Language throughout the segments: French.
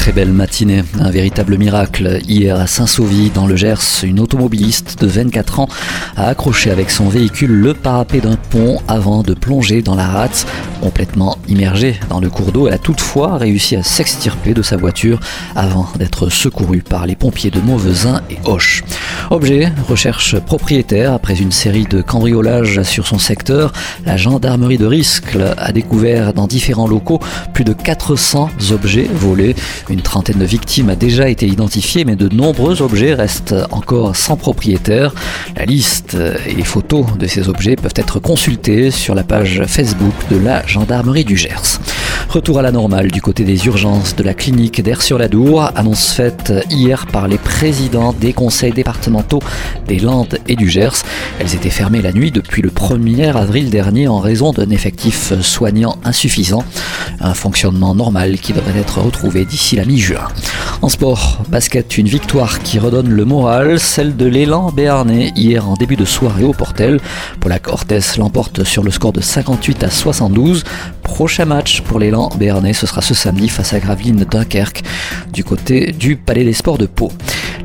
Très belle matinée, un véritable miracle. Hier à Saint-Sauvy, dans le Gers, une automobiliste de 24 ans a accroché avec son véhicule le parapet d'un pont avant de plonger dans la rate. Complètement immergée dans le cours d'eau, elle a toutefois réussi à s'extirper de sa voiture avant d'être secourue par les pompiers de Mauvesin et Hoche. Objet, recherche propriétaire. Après une série de cambriolages sur son secteur, la gendarmerie de Riscle a découvert dans différents locaux plus de 400 objets volés. Une trentaine de victimes a déjà été identifiée, mais de nombreux objets restent encore sans propriétaire. La liste et les photos de ces objets peuvent être consultées sur la page Facebook de la gendarmerie du Gers. Retour à la normale du côté des urgences de la clinique d'Air-sur-la-Dour, annonce faite hier par les présidents des conseils départementaux des Landes et du Gers. Elles étaient fermées la nuit depuis le 1er avril dernier en raison d'un effectif soignant insuffisant. Un fonctionnement normal qui devrait être retrouvé d'ici la mi-juin. En sport, basket, une victoire qui redonne le moral, celle de l'élan béarnais hier en début de soirée au Portel. Paula Cortés l'emporte sur le score de 58 à 72. Prochain match pour l'élan béarnais, ce sera ce samedi face à Gravelines Dunkerque du côté du Palais des Sports de Pau.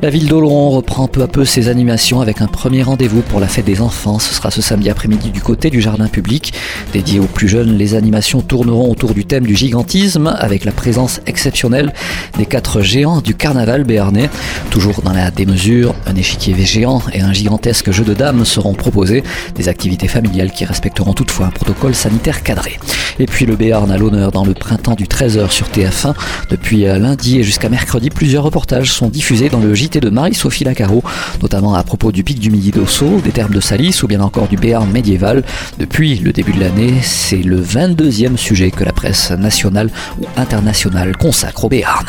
La ville d'Oloron reprend peu à peu ses animations avec un premier rendez-vous pour la fête des enfants. Ce sera ce samedi après-midi du côté du jardin public. Dédié aux plus jeunes, les animations tourneront autour du thème du gigantisme avec la présence exceptionnelle des quatre géants du carnaval béarnais. Toujours dans la démesure, un échiquier géant et un gigantesque jeu de dames seront proposés. Des activités familiales qui respecteront toutefois un protocole sanitaire cadré. Et puis le Béarn à l'honneur dans le printemps du 13h sur TF1. Depuis lundi et jusqu'à mercredi, plusieurs reportages sont diffusés dans le JT de Marie-Sophie Lacaro, notamment à propos du pic du Midi d'Osso, des termes de Salis ou bien encore du Béarn médiéval. Depuis le début de l'année, c'est le 22e sujet que la presse nationale ou internationale consacre au Béarn.